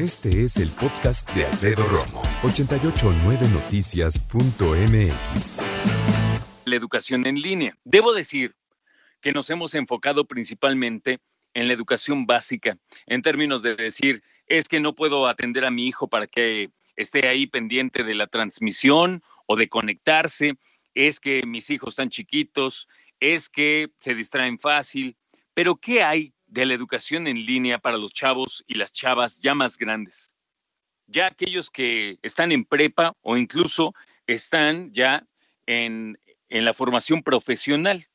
Este es el podcast de Alfredo Romo, 889noticias.mx. La educación en línea. Debo decir que nos hemos enfocado principalmente en la educación básica, en términos de decir, es que no puedo atender a mi hijo para que esté ahí pendiente de la transmisión o de conectarse, es que mis hijos están chiquitos, es que se distraen fácil, pero ¿qué hay de la educación en línea para los chavos y las chavas ya más grandes? Ya aquellos que están en prepa o incluso están ya en, en la formación profesional.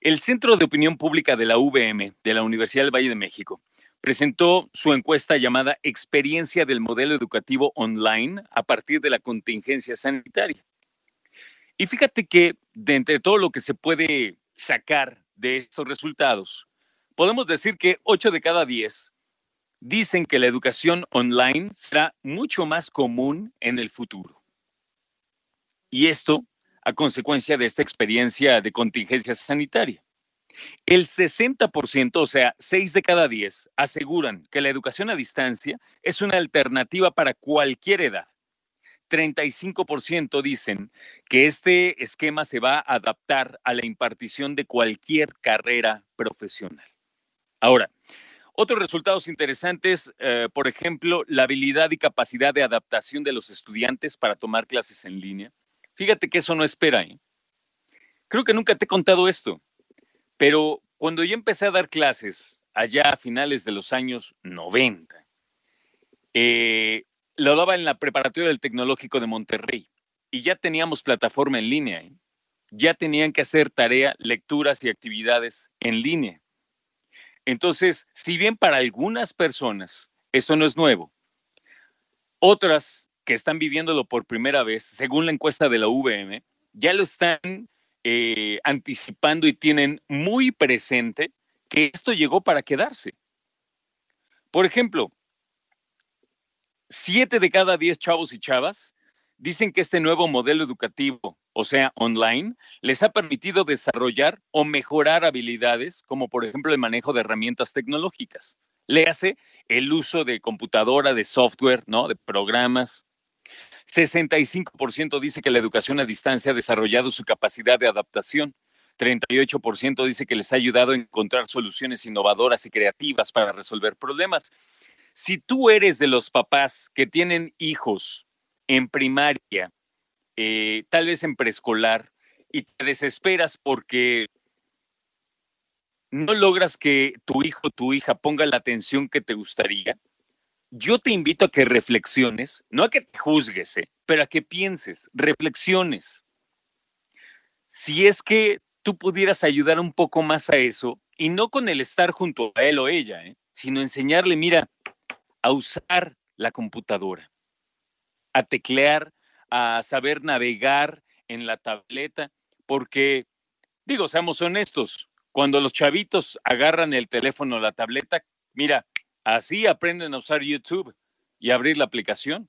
El Centro de Opinión Pública de la UVM, de la Universidad del Valle de México, presentó su encuesta llamada Experiencia del Modelo Educativo Online a partir de la contingencia sanitaria. Y fíjate que de entre todo lo que se puede sacar de esos resultados, podemos decir que 8 de cada 10 dicen que la educación online será mucho más común en el futuro. Y esto a consecuencia de esta experiencia de contingencia sanitaria. El 60%, o sea, 6 de cada 10, aseguran que la educación a distancia es una alternativa para cualquier edad. 35% dicen que este esquema se va a adaptar a la impartición de cualquier carrera profesional. Ahora, otros resultados interesantes, eh, por ejemplo, la habilidad y capacidad de adaptación de los estudiantes para tomar clases en línea. Fíjate que eso no espera. ¿eh? Creo que nunca te he contado esto, pero cuando yo empecé a dar clases allá a finales de los años 90, eh, lo daba en la preparatoria del Tecnológico de Monterrey y ya teníamos plataforma en línea. ¿eh? Ya tenían que hacer tarea, lecturas y actividades en línea. Entonces, si bien para algunas personas esto no es nuevo, otras que están viviéndolo por primera vez, según la encuesta de la VM, ya lo están eh, anticipando y tienen muy presente que esto llegó para quedarse. Por ejemplo, siete de cada diez chavos y chavas dicen que este nuevo modelo educativo, o sea, online, les ha permitido desarrollar o mejorar habilidades como por ejemplo el manejo de herramientas tecnológicas. Le hace el uso de computadora, de software, ¿no? De programas. 65% dice que la educación a distancia ha desarrollado su capacidad de adaptación. 38% dice que les ha ayudado a encontrar soluciones innovadoras y creativas para resolver problemas. Si tú eres de los papás que tienen hijos en primaria, eh, tal vez en preescolar, y te desesperas porque no logras que tu hijo o tu hija ponga la atención que te gustaría, yo te invito a que reflexiones, no a que te juzgues, eh, pero a que pienses, reflexiones. Si es que tú pudieras ayudar un poco más a eso, y no con el estar junto a él o ella, eh, sino enseñarle, mira, a usar la computadora, a teclear, a saber navegar en la tableta, porque, digo, seamos honestos, cuando los chavitos agarran el teléfono la tableta, mira, así aprenden a usar YouTube y abrir la aplicación.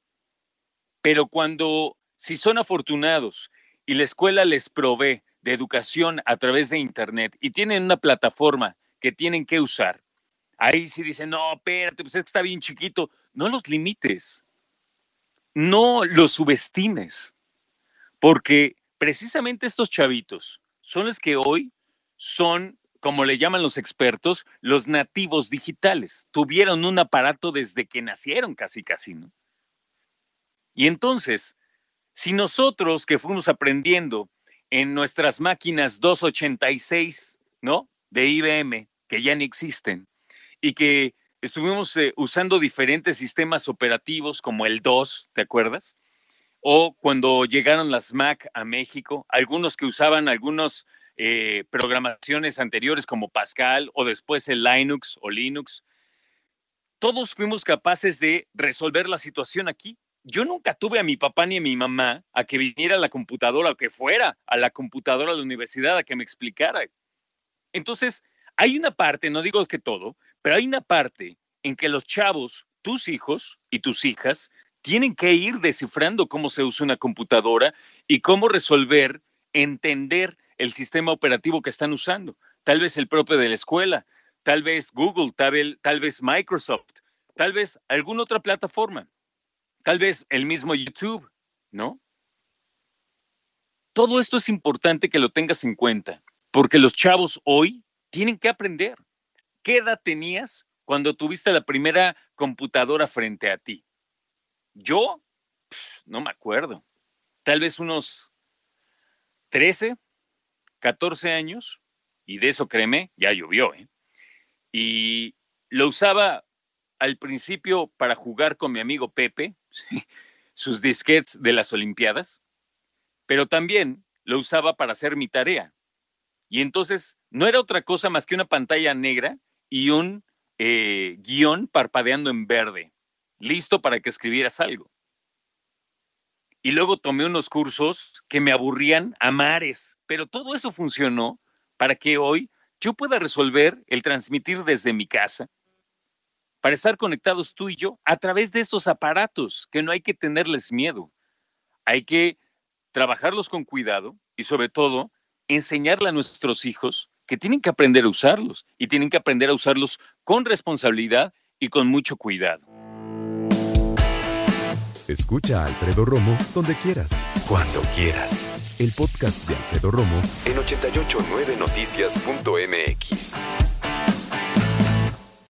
Pero cuando, si son afortunados y la escuela les provee de educación a través de Internet y tienen una plataforma que tienen que usar, ahí sí dicen, no, espérate, pues es que está bien chiquito. No los limites, no los subestimes, porque precisamente estos chavitos son los que hoy son, como le llaman los expertos, los nativos digitales. Tuvieron un aparato desde que nacieron casi, casi, ¿no? Y entonces, si nosotros que fuimos aprendiendo en nuestras máquinas 286, ¿no? De IBM, que ya ni existen, y que estuvimos eh, usando diferentes sistemas operativos como el DOS, ¿te acuerdas? O cuando llegaron las Mac a México, algunos que usaban algunas eh, programaciones anteriores como Pascal o después el Linux o Linux, todos fuimos capaces de resolver la situación aquí. Yo nunca tuve a mi papá ni a mi mamá a que viniera a la computadora o que fuera a la computadora de la universidad a que me explicara. Entonces, hay una parte, no digo que todo, pero hay una parte en que los chavos, tus hijos y tus hijas, tienen que ir descifrando cómo se usa una computadora y cómo resolver, entender el sistema operativo que están usando. Tal vez el propio de la escuela, tal vez Google, tal vez, Microsoft, tal vez alguna otra plataforma, tal vez el mismo YouTube, ¿no? Todo esto es importante que lo tengas en cuenta, porque los chavos hoy tienen que aprender. ¿Qué edad tenías cuando tuviste la primera computadora frente a ti? Yo, no me acuerdo, tal vez unos 13, 14 años, y de eso créeme, ya llovió, ¿eh? Y lo usaba al principio para jugar con mi amigo Pepe, sus disquets de las Olimpiadas, pero también lo usaba para hacer mi tarea. Y entonces no era otra cosa más que una pantalla negra y un eh, guion parpadeando en verde, listo para que escribieras algo. Y luego tomé unos cursos que me aburrían a mares, pero todo eso funcionó para que hoy yo pueda resolver el transmitir desde mi casa, para estar conectados tú y yo a través de estos aparatos, que no hay que tenerles miedo. Hay que trabajarlos con cuidado y sobre todo enseñarle a nuestros hijos que tienen que aprender a usarlos y tienen que aprender a usarlos con responsabilidad y con mucho cuidado. Escucha a Alfredo Romo donde quieras, cuando quieras. El podcast de Alfredo Romo en 889noticias.mx.